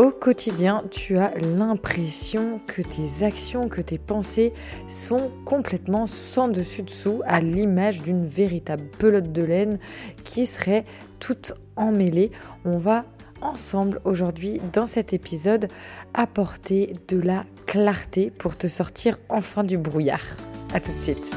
Au quotidien, tu as l'impression que tes actions, que tes pensées sont complètement sans dessus-dessous à l'image d'une véritable pelote de laine qui serait toute emmêlée. On va ensemble aujourd'hui dans cet épisode apporter de la clarté pour te sortir enfin du brouillard. A tout de suite.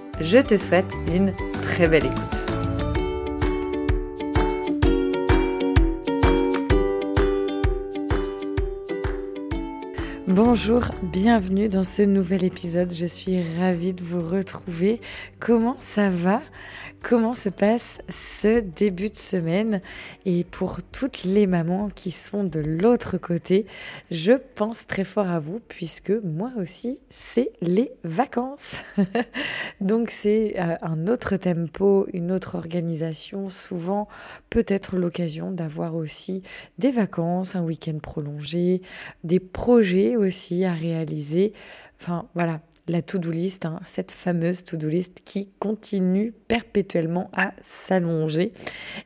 Je te souhaite une très belle écoute. Bonjour, bienvenue dans ce nouvel épisode. Je suis ravie de vous retrouver. Comment ça va? Comment se passe ce début de semaine Et pour toutes les mamans qui sont de l'autre côté, je pense très fort à vous puisque moi aussi, c'est les vacances. Donc c'est euh, un autre tempo, une autre organisation, souvent peut-être l'occasion d'avoir aussi des vacances, un week-end prolongé, des projets aussi à réaliser. Enfin voilà, la to-do list, hein, cette fameuse to-do list qui continue perpétuellement à s'allonger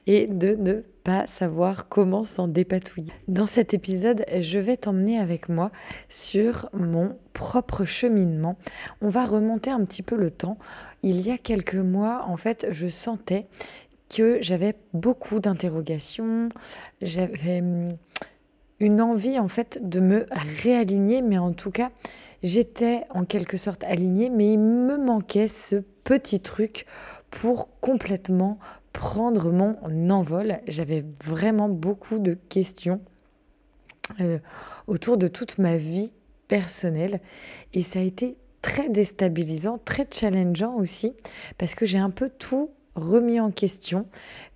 et de ne pas savoir comment s'en dépatouiller. Dans cet épisode, je vais t'emmener avec moi sur mon propre cheminement. On va remonter un petit peu le temps. Il y a quelques mois, en fait, je sentais que j'avais beaucoup d'interrogations, j'avais hum, une envie en fait de me réaligner, mais en tout cas, j'étais en quelque sorte alignée, mais il me manquait ce petit truc pour complètement prendre mon envol. J'avais vraiment beaucoup de questions euh, autour de toute ma vie personnelle et ça a été très déstabilisant, très challengeant aussi, parce que j'ai un peu tout remis en question,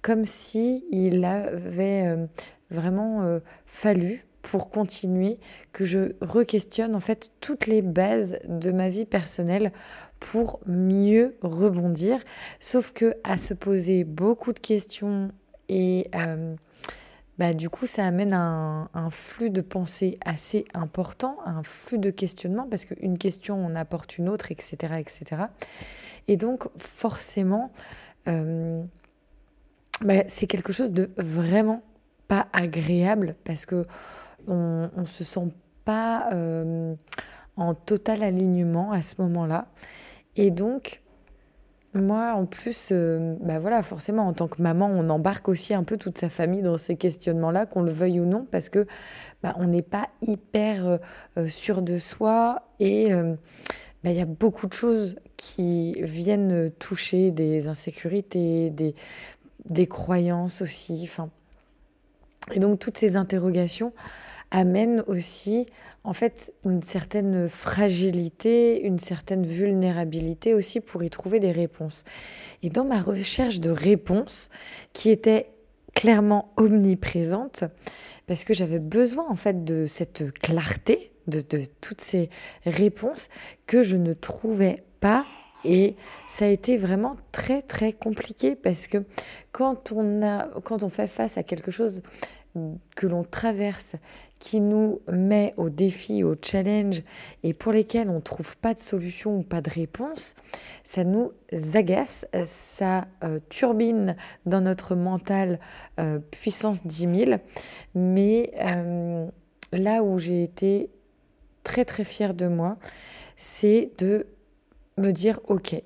comme si il avait euh, vraiment euh, fallu pour continuer que je re-questionne en fait toutes les bases de ma vie personnelle pour mieux rebondir. Sauf que à se poser beaucoup de questions et euh, bah, du coup ça amène un, un, flux de pensée assez important, un flux de questionnement parce qu'une question en apporte une autre, etc., etc. Et donc forcément euh, bah, c'est quelque chose de vraiment pas agréable parce que on, se sent pas euh, en total alignement à ce moment-là. Et donc, moi, en plus, euh, bah voilà, forcément, en tant que maman, on embarque aussi un peu toute sa famille dans ces questionnements-là, qu'on le veuille ou non, parce que bah, on n'est pas hyper euh, sûr de soi et bah, il y a beaucoup de choses qui viennent toucher des insécurités, des, des croyances aussi. Enfin, et donc toutes ces interrogations amènent aussi en fait une certaine fragilité, une certaine vulnérabilité aussi pour y trouver des réponses. Et dans ma recherche de réponses, qui était clairement omniprésente, parce que j'avais besoin en fait de cette clarté, de, de toutes ces réponses que je ne trouvais pas et ça a été vraiment très très compliqué parce que quand on, a, quand on fait face à quelque chose que l'on traverse qui nous met au défi, au challenge et pour lesquels on ne trouve pas de solution ou pas de réponse, ça nous agace, ça euh, turbine dans notre mental euh, puissance 10 000. Mais euh, là où j'ai été très très fière de moi, c'est de me dire ok,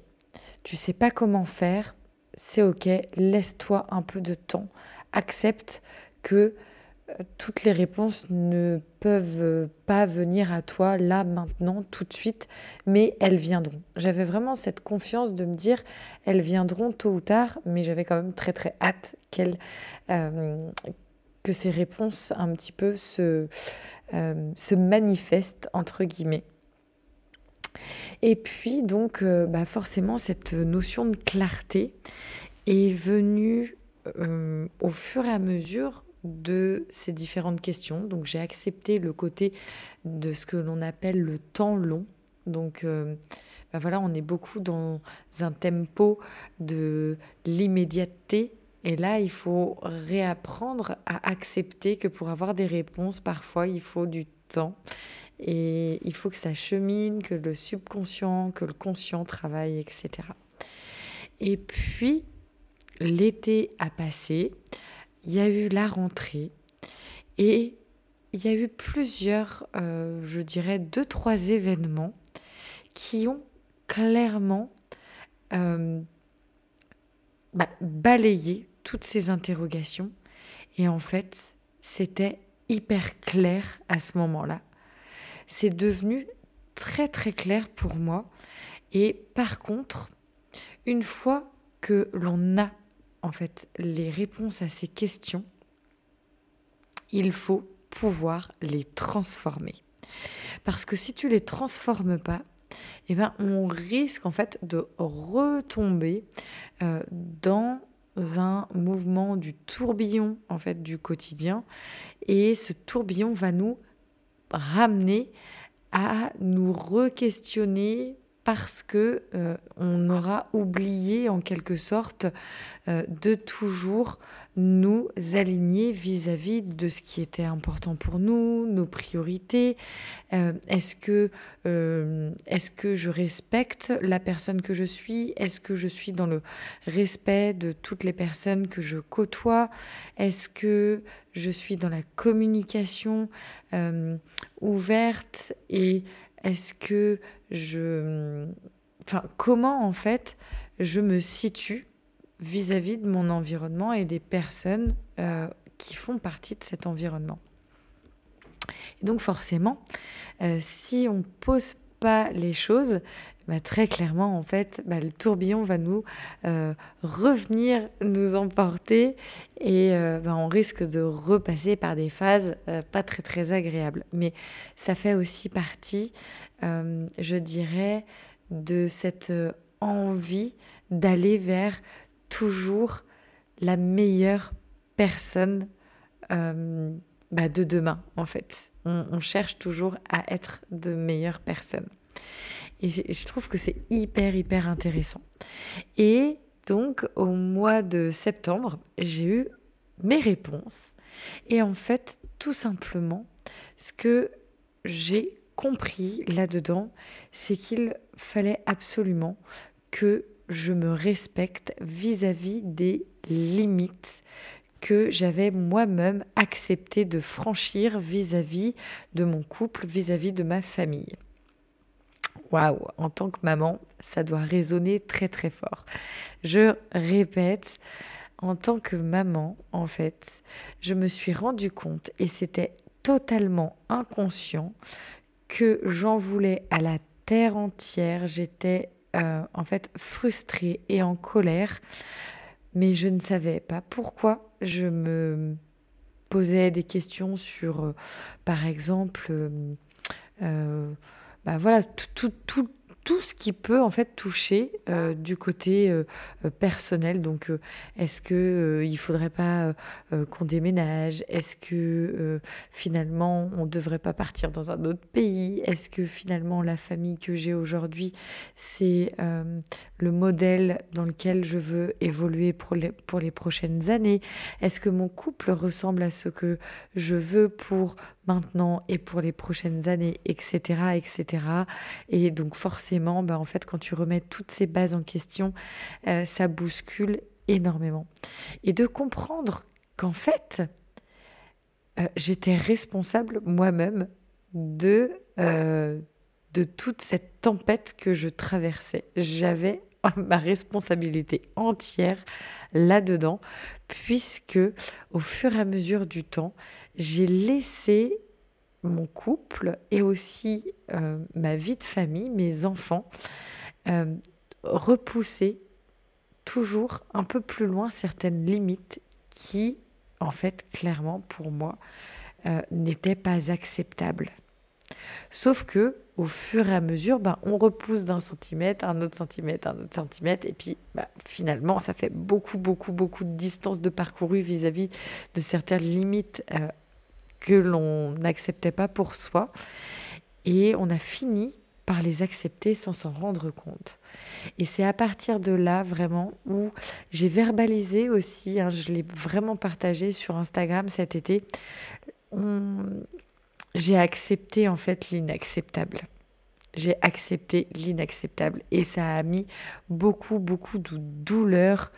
tu sais pas comment faire, c'est ok, laisse-toi un peu de temps, accepte que toutes les réponses ne peuvent pas venir à toi là, maintenant, tout de suite, mais elles viendront. J'avais vraiment cette confiance de me dire, elles viendront tôt ou tard, mais j'avais quand même très très hâte euh, que ces réponses un petit peu se, euh, se manifestent, entre guillemets. Et puis donc, euh, bah forcément, cette notion de clarté est venue au fur et à mesure de ces différentes questions. Donc j'ai accepté le côté de ce que l'on appelle le temps long. Donc euh, ben voilà, on est beaucoup dans un tempo de l'immédiateté. Et là, il faut réapprendre à accepter que pour avoir des réponses, parfois, il faut du temps. Et il faut que ça chemine, que le subconscient, que le conscient travaille, etc. Et puis, l'été a passé il y a eu la rentrée et il y a eu plusieurs, euh, je dirais, deux, trois événements qui ont clairement euh, bah, balayé toutes ces interrogations. Et en fait, c'était hyper clair à ce moment-là. C'est devenu très très clair pour moi. Et par contre, une fois que l'on a en fait les réponses à ces questions, il faut pouvoir les transformer. Parce que si tu les transformes pas, eh ben, on risque en fait de retomber euh, dans un mouvement du tourbillon en fait du quotidien et ce tourbillon va nous ramener à nous re-questionner parce que euh, on aura oublié en quelque sorte euh, de toujours nous aligner vis-à-vis de ce qui était important pour nous, nos priorités. Euh, est-ce que est-ce que je respecte la personne que je suis? Est-ce que je suis dans le respect de toutes les personnes que je côtoie? Est-ce que je suis dans la communication ouverte et est-ce que je... Enfin, comment en fait je me situe vis-à-vis de mon environnement et des personnes euh, qui font partie de cet environnement? Donc forcément, euh, si on ne pose pas les choses, bah, très clairement, en fait, bah, le tourbillon va nous euh, revenir nous emporter et bah, on risque de repasser par des phases pas très très agréables. Mais ça fait aussi partie euh, je dirais, de cette euh, envie d'aller vers toujours la meilleure personne euh, de demain, en fait. On, cherche toujours à être de meilleures personnes. Et je trouve que c'est hyper, hyper intéressant. Et donc, au mois de septembre, j'ai eu mes réponses. Et en fait, tout simplement, ce que j'ai compris là-dedans, c'est qu'il fallait absolument que je me respecte vis-à-vis des limites que j'avais moi-même accepté de franchir vis-à-vis de mon couple, vis-à-vis de ma famille. Waouh, en tant que maman, ça doit résonner très très fort. Je répète, en tant que maman, en fait, je me suis rendu compte, et c'était totalement inconscient, que j'en voulais à la terre entière. J'étais euh, en fait frustrée et en colère, mais je ne savais pas pourquoi. Je me posais des questions sur, euh, par exemple, euh, bah voilà, tout, tout, tout ce qui peut en fait toucher euh, du côté euh, euh, personnel. Donc, est-ce que il faudrait pas qu'on déménage? Est-ce que finalement on devrait pas partir dans un autre pays? Est-ce que finalement la famille que j'ai aujourd'hui c'est le modèle dans lequel je veux évoluer pour les, pour les prochaines années? Est-ce que mon couple ressemble à ce que je veux pour maintenant et pour les prochaines années, etc., etc. Et donc forcément, bah, en fait, quand tu remets toutes ces bases en question, euh, ça bouscule énormément. Et de comprendre qu'en fait, euh, j'étais responsable moi-même de, euh, de toute cette tempête que je traversais. J'avais ma responsabilité entière là-dedans, puisque au fur et à mesure du temps, j'ai laissé mon couple et aussi euh, ma vie de famille, mes enfants, euh, repousser toujours un peu plus loin certaines limites qui, en fait, clairement, pour moi, euh, n'étaient pas acceptables. Sauf que, au fur et à mesure, ben, on repousse d'un centimètre, un autre centimètre, un autre centimètre, et puis ben, finalement, ça fait beaucoup, beaucoup, beaucoup de distance de parcouru vis-à-vis de certaines limites que l'on n'acceptait pas pour soi. Et on a fini par les accepter sans s'en rendre compte. Et c'est à partir de là vraiment où j'ai verbalisé aussi, hein, je l'ai vraiment partagé sur Instagram cet été, j'ai accepté en fait l'inacceptable. J'ai accepté l'inacceptable et ça a mis beaucoup, beaucoup de douleur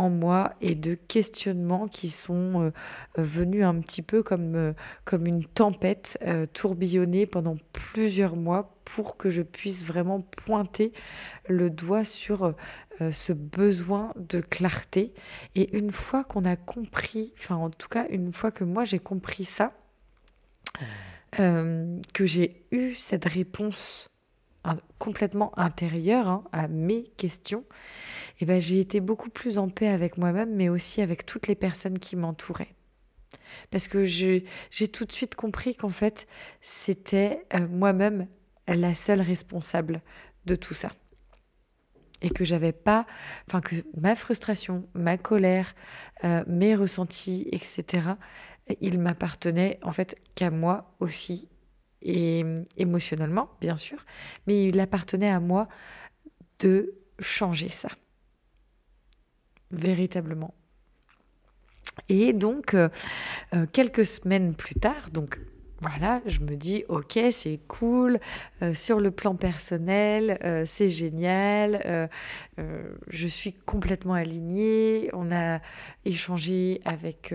en moi et de questionnements qui sont euh, venus un petit peu comme, euh, comme une tempête euh, tourbillonnée pendant plusieurs mois pour que je puisse vraiment pointer le doigt sur ce besoin de clarté. Et une fois qu'on a compris, enfin en tout cas une fois que moi j'ai compris ça, que j'ai eu cette réponse complètement intérieure hein, à mes questions, eh ben, j'ai été beaucoup plus en paix avec moi-même, mais aussi avec toutes les personnes qui m'entouraient. Parce que j'ai tout de suite compris qu'en fait, c'était euh, moi-même la seule responsable de tout ça. Et que j'avais pas, enfin, que ma frustration, ma colère, euh, mes ressentis, etc., il m'appartenait en fait qu'à moi aussi et émotionnellement, bien sûr, mais il appartenait à moi de changer ça. Véritablement. Et donc, euh, euh, quelques semaines plus tard, donc voilà, je me dis, ok, c'est cool, euh, sur le plan personnel, euh, c'est génial, euh, je suis complètement alignée, on a échangé avec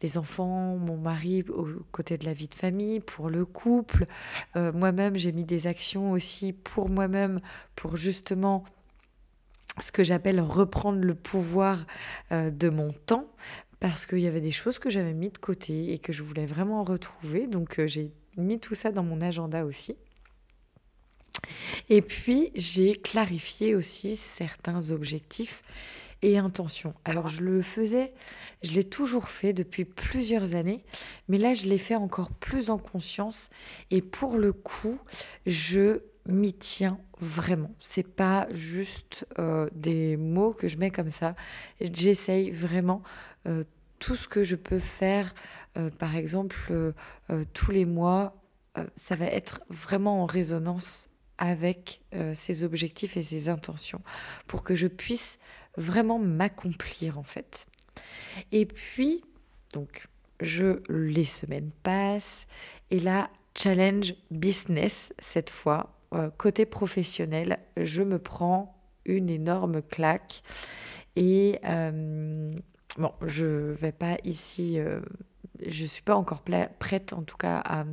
les enfants, mon mari aux côtés de la vie de famille, pour le couple, moi-même j'ai mis des actions aussi pour moi-même, pour justement ce que j'appelle reprendre le pouvoir de mon temps, parce qu'il y avait des choses que j'avais mis de côté et que je voulais vraiment retrouver. Donc euh, j'ai mis tout ça dans mon agenda aussi. Et puis j'ai clarifié aussi certains objectifs et intentions. Alors je le faisais, je l'ai toujours fait depuis plusieurs années, mais là je l'ai fait encore plus en conscience et pour le coup, je m'y tiens vraiment. C'est pas juste euh, des mots que je mets comme ça. J'essaye vraiment euh, tout ce que je peux faire, euh, par exemple, tous les mois, ça va être vraiment en résonance avec ces objectifs et ces intentions pour que je puisse vraiment m'accomplir en fait. Et puis, donc, je, les semaines passent et là, challenge business cette fois, côté professionnel, je me prends une énorme claque et Bon, je vais pas ici, euh, je suis pas encore prête en tout cas à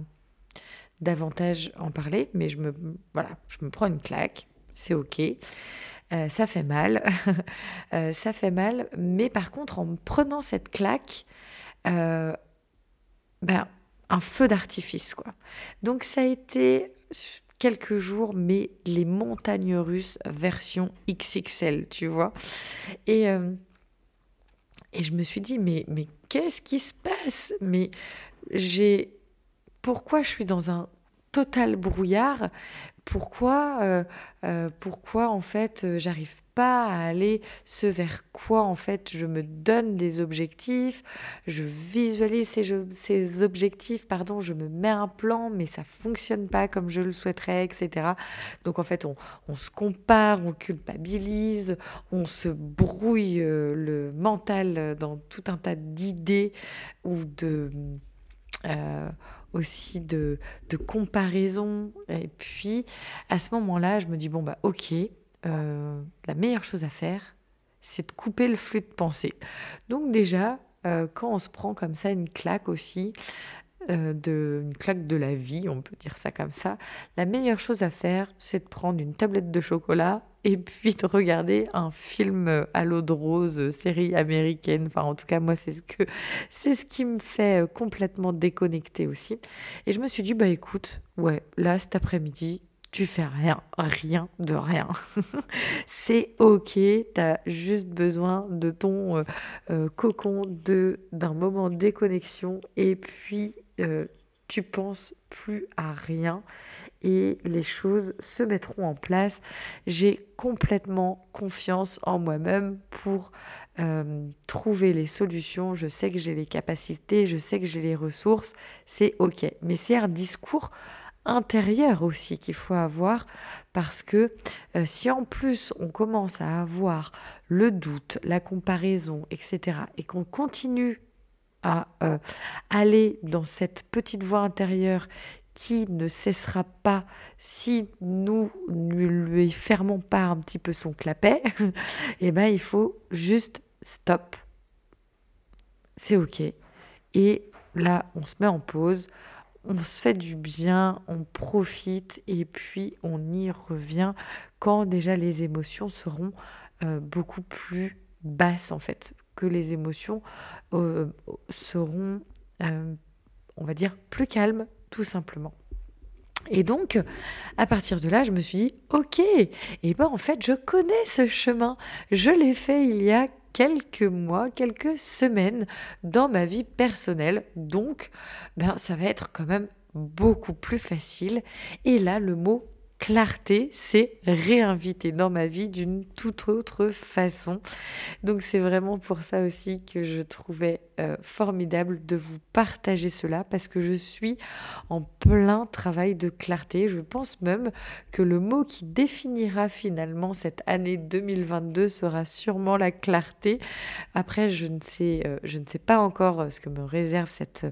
davantage en parler, mais je me, voilà, je me prends une claque, c'est ok. Euh, ça fait mal, euh, ça fait mal, mais par contre, en me prenant cette claque, ben, un feu d'artifice, quoi. Donc, ça a été quelques jours, mais les montagnes russes version XXL, tu vois. Et et je me suis dit, mais, qu'est-ce qui se passe? Mais j'ai. Pourquoi je suis dans un total brouillard? Pourquoi, euh, euh, pourquoi en fait euh, j'arrive à aller ce vers quoi en fait je me donne des objectifs, je visualise ces, objectifs, pardon, je me mets un plan mais ça fonctionne pas comme je le souhaiterais, etc. Donc en fait on, se compare, on culpabilise, on se brouille le mental dans tout un tas d'idées ou de aussi de, de comparaison. Et puis, à ce moment-là, je me dis, bon, bah, ok, euh, la meilleure chose à faire, c'est de couper le flux de pensée. Donc déjà, euh, quand on se prend comme ça une claque aussi, euh, de, une claque de la vie, on peut dire ça comme ça, la meilleure chose à faire, c'est de prendre une tablette de chocolat et puis de regarder un film à l'eau de rose, série américaine. Enfin, en tout cas, moi, c'est ce ce qui me fait complètement déconnecter aussi. Et je me suis dit, bah écoute, ouais, là cet après-midi, tu fais rien, rien de rien. c'est ok, tu as juste besoin de ton euh, euh, cocon, d'un moment de déconnexion, et puis tu penses plus à rien et les choses se mettront en place. J'ai complètement confiance en moi-même pour euh, trouver les solutions. Je sais que j'ai les capacités, je sais que j'ai les ressources. C'est OK. Mais c'est un discours intérieur aussi qu'il faut avoir parce que euh, si en plus on commence à avoir le doute, la comparaison, etc., et qu'on continue à euh, aller dans cette petite voix intérieure qui ne cessera pas si nous ne lui fermons pas un petit peu son clapet, et eh ben il faut juste stop. C'est ok. Et là, on se met en pause, on se fait du bien, on profite et puis on y revient quand déjà les émotions seront euh, beaucoup plus basses en fait, que les émotions euh, seront, euh, on va dire, plus calmes, tout simplement. Et donc, à partir de là, je me suis dit, ok, et ben en fait, je connais ce chemin. Je l'ai fait il y a quelques mois, quelques semaines dans ma vie personnelle. Donc, ben, ça va être quand même beaucoup plus facile. Et là, le mot clarté s'est réinvité dans ma vie d'une toute autre façon. Donc c'est vraiment pour ça aussi que je trouvais euh, formidable de vous partager cela parce que je suis en plein travail de clarté. Je pense même que le mot qui définira finalement cette année 2022 sera sûrement la clarté. Après, je ne sais, euh, je ne sais pas encore ce que me réserve cette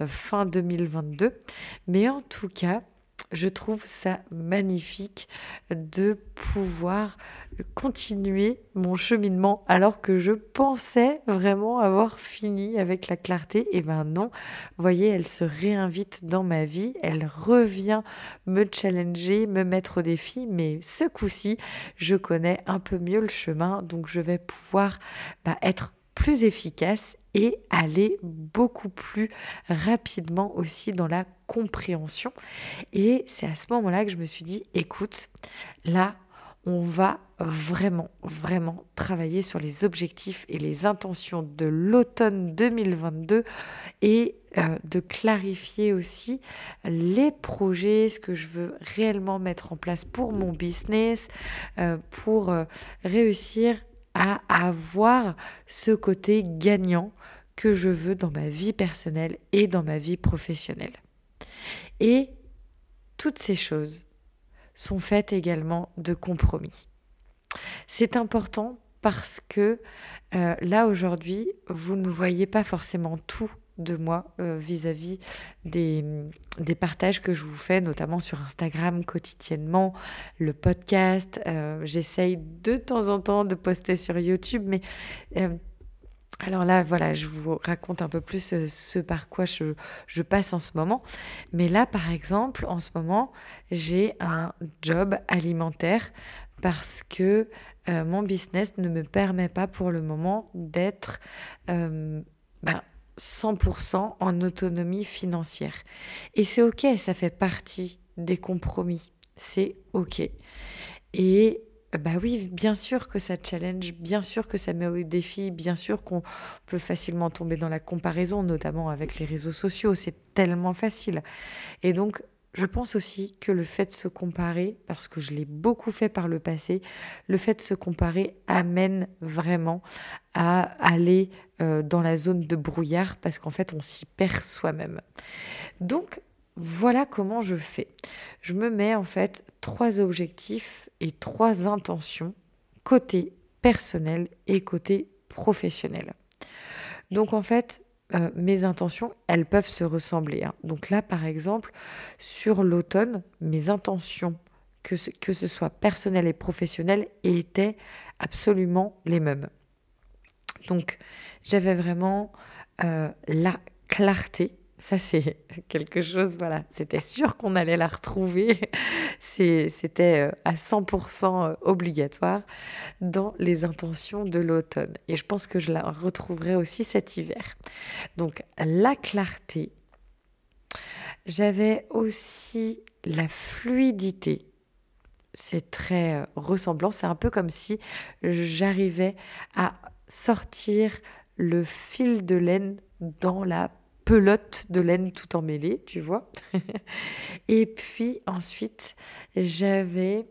euh, fin 2022, mais en tout cas, je trouve ça magnifique de pouvoir continuer mon cheminement alors que je pensais vraiment avoir fini avec la clarté. Et ben non, voyez, elle se réinvite dans ma vie, elle revient me challenger, me mettre au défi, mais ce coup-ci, je connais un peu mieux le chemin, donc je vais pouvoir bah, être plus efficace et aller beaucoup plus rapidement aussi dans la compréhension. Et c'est à ce moment-là que je me suis dit, écoute, là, on va vraiment, vraiment travailler sur les objectifs et les intentions de l'automne 2022 et euh, de clarifier aussi les projets, ce que je veux réellement mettre en place pour mon business, euh, pour euh, réussir à avoir ce côté gagnant que je veux dans ma vie personnelle et dans ma vie professionnelle. Et toutes ces choses sont faites également de compromis. C'est important parce que euh, là aujourd'hui, vous ne voyez pas forcément tout de moi euh, vis-à-vis des, partages que je vous fais, notamment sur Instagram quotidiennement, le podcast. Euh, j'essaye de temps en temps de poster sur YouTube, mais alors là, voilà, je vous raconte un peu plus euh, ce par quoi je, passe en ce moment. Mais là, par exemple, en ce moment, j'ai un job alimentaire parce que euh, mon business ne me permet pas pour le moment d'être 100% euh, ben, en autonomie financière. Et c'est OK, ça fait partie des compromis. C'est OK. Et bah oui, bien sûr que ça challenge, bien sûr que ça met au défi, bien sûr qu'on peut facilement tomber dans la comparaison, notamment avec les réseaux sociaux, c'est tellement facile. Et donc, je pense aussi que le fait de se comparer, parce que je l'ai beaucoup fait par le passé, le fait de se comparer amène vraiment à aller euh, dans la zone de brouillard, parce qu'en fait, on s'y perd soi-même. Donc, voilà comment je fais. Je me mets en fait trois objectifs et trois intentions côté personnel et côté professionnel. Donc en fait, euh, mes intentions, elles peuvent se ressembler. Hein. Donc là, par exemple, sur l'automne, mes intentions, que ce, soit personnelles et professionnelles, étaient absolument les mêmes. Donc j'avais vraiment euh, la clarté ça, c'est quelque chose, voilà, c'était sûr qu'on allait la retrouver. C'était euh, à 100% euh, obligatoire dans les intentions de l'automne. Et je pense que je la retrouverai aussi cet hiver. Donc, la clarté. J'avais aussi la fluidité. C'est très euh, ressemblant. C'est un peu comme si j'arrivais à sortir le fil de laine dans la pelote de laine tout emmêlée, tu vois. et puis ensuite, j'avais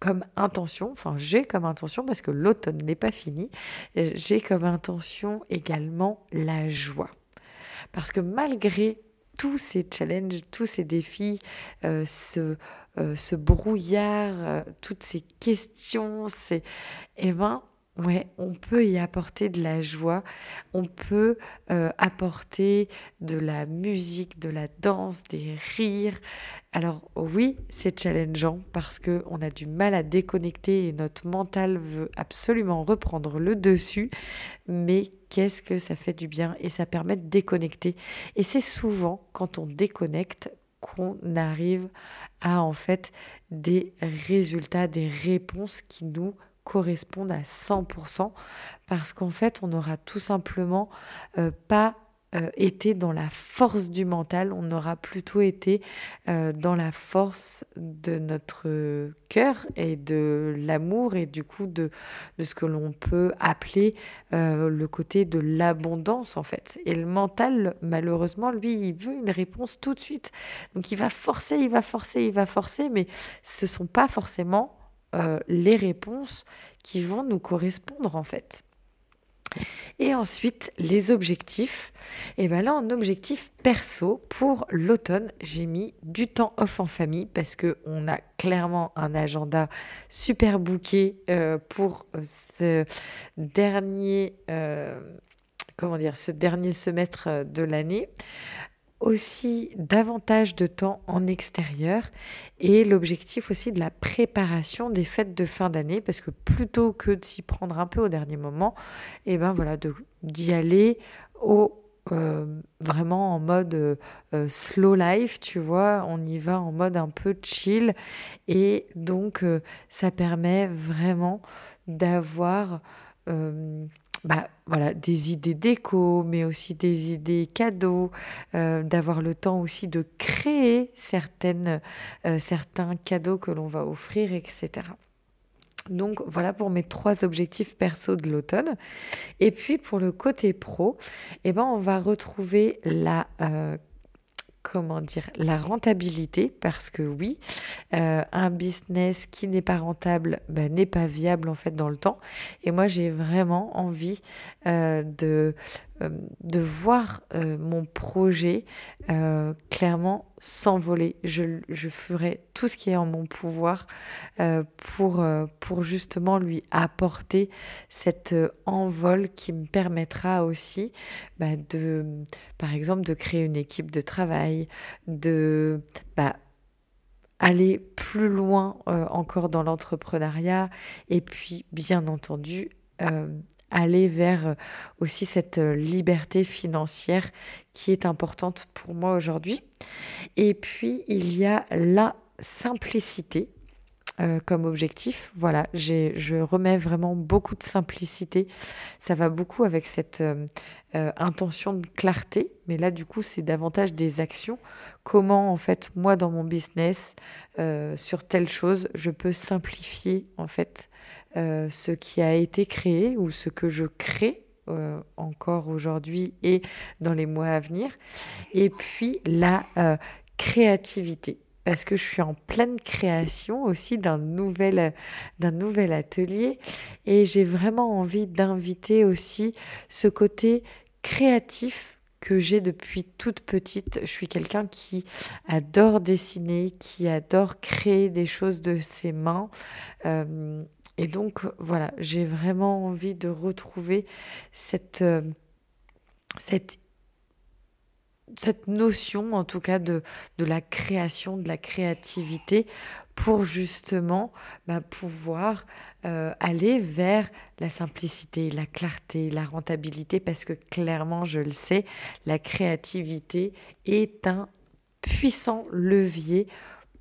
comme intention, enfin j'ai comme intention, parce que l'automne n'est pas fini, j'ai comme intention également la joie. Parce que malgré tous ces challenges, tous ces défis, euh, ce, euh, ce, brouillard, euh, toutes ces questions, c'est, eh ben, Ouais, on peut y apporter de la joie, on peut euh, apporter de la musique, de la danse, des rires. Alors oui, c'est challengeant parce que on a du mal à déconnecter et notre mental veut absolument reprendre le dessus, mais qu'est-ce que ça fait du bien et ça permet de déconnecter. Et c'est souvent quand on déconnecte qu'on arrive à en fait des résultats, des réponses qui nous correspondent à 100% parce qu'en fait, on n'aura tout simplement euh, pas euh, été dans la force du mental, on aura plutôt été euh, dans la force de notre cœur et de l'amour et du coup de, de ce que l'on peut appeler le côté de l'abondance en fait. Et le mental, malheureusement, lui, il veut une réponse tout de suite. Donc il va forcer, il va forcer, il va forcer, mais ce ne sont pas forcément euh, les réponses qui vont nous correspondre en fait. Et ensuite, les objectifs. Et bien là, en objectif perso, pour l'automne, j'ai mis du temps off en famille parce qu'on a clairement un agenda super bouqué euh, pour ce dernier, euh, comment dire, ce dernier semestre de l'année aussi davantage de temps en extérieur et l'objectif aussi de la préparation des fêtes de fin d'année parce que plutôt que de s'y prendre un peu au dernier moment, et eh ben voilà d'y aller au euh, vraiment en mode euh, slow life, tu vois, on y va en mode un peu chill. Et donc euh, ça permet vraiment d'avoir bah, voilà, des idées déco, mais aussi des idées cadeaux, euh, d'avoir le temps aussi de créer certaines, euh, certains cadeaux que l'on va offrir, etc. Donc voilà pour mes trois objectifs perso de l'automne. Et puis pour le côté pro, eh ben, on va retrouver la euh, comment dire, la rentabilité, parce que oui, euh, un business qui n'est pas rentable ben, n'est pas viable en fait dans le temps. Et moi, j'ai vraiment envie euh, de de voir euh, mon projet euh, clairement s'envoler. Je, ferai tout ce qui est en mon pouvoir pour, pour justement lui apporter cet envol qui me permettra aussi bah, de, par exemple, de créer une équipe de travail, de... Bah, aller plus loin encore dans l'entrepreneuriat et puis bien entendu aller vers euh, aussi cette euh, liberté financière qui est importante pour moi aujourd'hui. Et puis, il y a la simplicité euh, comme objectif. Voilà, je remets vraiment beaucoup de simplicité. Ça va beaucoup avec cette intention de clarté, mais là, du coup, c'est davantage des actions. Comment, en fait, moi, dans mon business, sur telle chose, je peux simplifier, en fait, euh, ce qui a été créé ou ce que je crée euh, encore aujourd'hui et dans les mois à venir. Et puis la euh, créativité. parce que je suis en pleine création aussi d'un nouvel, d'un nouvel atelier et j'ai vraiment envie d'inviter aussi ce côté créatif que j'ai depuis toute petite. Je suis quelqu'un qui adore dessiner, qui adore créer des choses de ses mains. Et donc voilà, j'ai vraiment envie de retrouver cette, euh, cette notion en tout cas de, de la création, de la créativité pour justement bah, pouvoir euh, aller vers la simplicité, la clarté, la rentabilité, parce que clairement, je le sais, la créativité est un puissant levier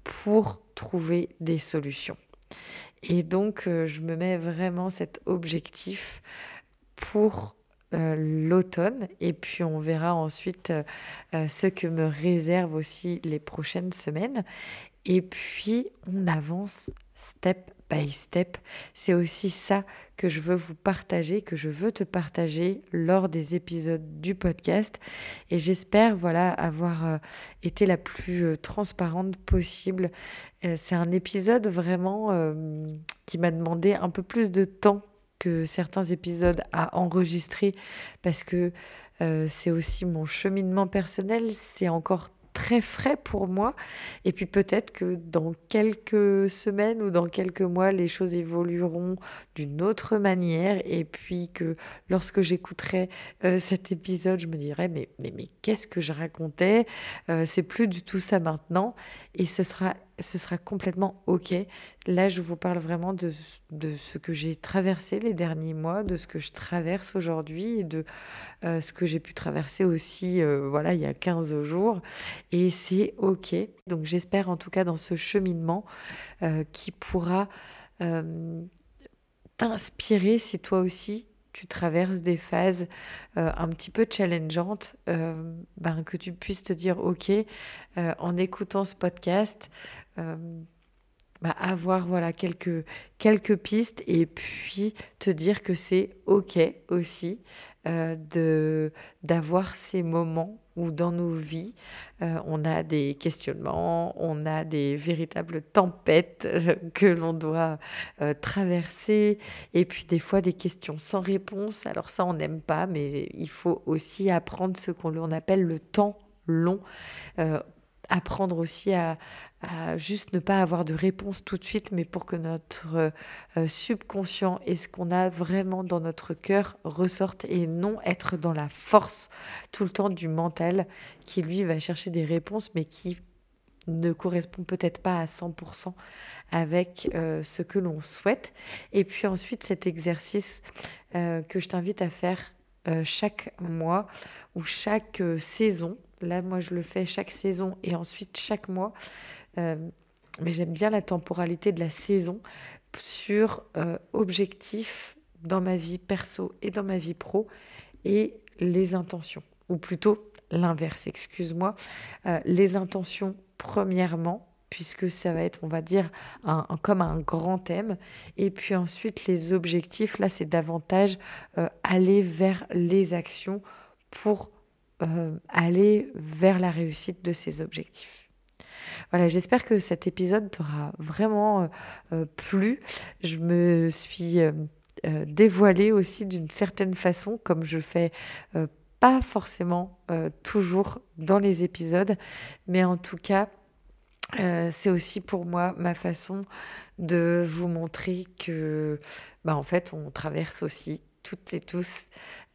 pour trouver des solutions. Et donc, euh, je me mets vraiment cet objectif pour euh, l'automne et puis on verra ensuite euh, ce que me réservent aussi les prochaines semaines. Et puis on avance step by step. C'est aussi ça que je veux vous partager, que je veux te partager lors des épisodes du podcast. Et j'espère voilà avoir été la plus transparente possible. C'est un épisode vraiment qui m'a demandé un peu plus de temps que certains épisodes à enregistrer parce que euh, c'est aussi mon cheminement personnel, c'est encore très frais pour moi. Et puis peut-être que dans quelques semaines ou dans quelques mois, les choses évolueront d'une autre manière. Et puis que lorsque j'écouterai euh, cet épisode, je me dirai mais, mais, mais qu'est-ce que je racontais? Euh, C'est plus du tout ça maintenant. Et ce sera ce sera complètement OK. Là, je vous parle vraiment de, de ce que j'ai traversé les derniers mois, de ce que je traverse aujourd'hui de euh, ce que j'ai pu traverser aussi euh, voilà, il y a 15 jours. Et c'est OK. Donc j'espère en tout cas dans ce cheminement euh, qui pourra t'inspirer si toi aussi tu traverses des phases un petit peu challengeantes, ben, que tu puisses te dire, OK, en écoutant ce podcast, bah, avoir voilà quelques quelques pistes et puis te dire que c'est ok aussi euh, d'avoir ces moments où dans nos vies euh, on a des questionnements, on a des véritables tempêtes que l'on doit traverser et puis des fois des questions sans réponse. Alors ça on n'aime pas, mais il faut aussi apprendre ce qu'on appelle le temps long apprendre aussi à, juste ne pas avoir de réponse tout de suite, mais pour que notre euh, subconscient et ce qu'on a vraiment dans notre cœur ressorte et non être dans la force tout le temps du mental qui lui va chercher des réponses, mais qui ne correspond peut-être pas à 100% avec euh, ce que l'on souhaite. Et puis ensuite, cet exercice euh, que je t'invite à faire chaque mois ou chaque saison, Là, moi, je le fais chaque saison et ensuite chaque mois. Euh, mais j'aime bien la temporalité de la saison sur euh, objectifs dans ma vie perso et dans ma vie pro et les intentions. Ou plutôt l'inverse, excuse-moi. Euh, les intentions, premièrement, puisque ça va être, on va dire, un, comme un grand thème. Et puis ensuite, les objectifs, là, c'est davantage aller vers les actions pour aller vers la réussite de ses objectifs. Voilà, j'espère que cet épisode t'aura vraiment euh, euh, plu. Je me suis dévoilée aussi d'une certaine façon, comme je fais pas forcément toujours dans les épisodes, mais en tout cas, c'est aussi pour moi ma façon de vous montrer que, bah, en fait, on traverse aussi toutes et tous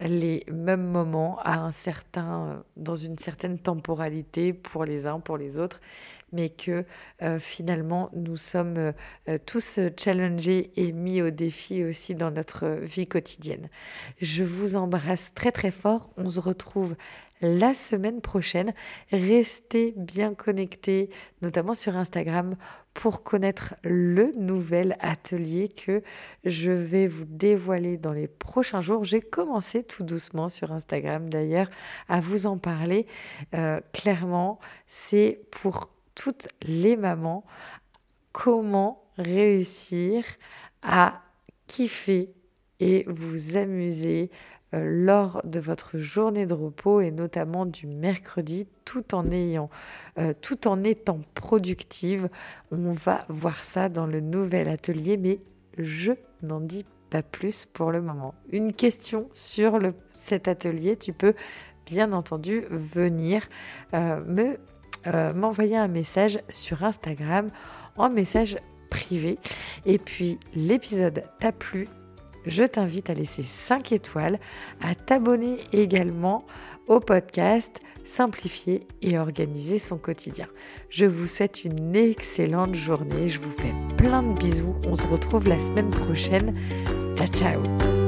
les mêmes moments à un certain, euh, dans une certaine temporalité pour les uns, pour les autres, mais que euh, finalement nous sommes euh, tous challengés et mis au défi aussi dans notre vie quotidienne. Je vous embrasse très très fort. On se retrouve la semaine prochaine. Restez bien connectés, notamment sur Instagram, pour connaître le nouvel atelier que je vais vous dévoiler dans les prochains jours. J'ai commencé tout doucement sur Instagram d'ailleurs à vous en parler. Euh, clairement, c'est pour toutes les mamans comment réussir à kiffer et vous amuser lors de votre journée de repos et notamment du mercredi tout en ayant euh, tout en étant productive. On va voir ça dans le nouvel atelier mais je n'en dis pas plus pour le moment. Une question sur cet atelier, tu peux bien entendu venir me m'envoyer un message sur Instagram en message privé. Et puis l'épisode t'a plu, je t'invite à laisser 5 étoiles, à t'abonner également au podcast Simplifier et organiser son quotidien. Je vous souhaite une excellente journée, je vous fais plein de bisous, on se retrouve la semaine prochaine. Ciao ciao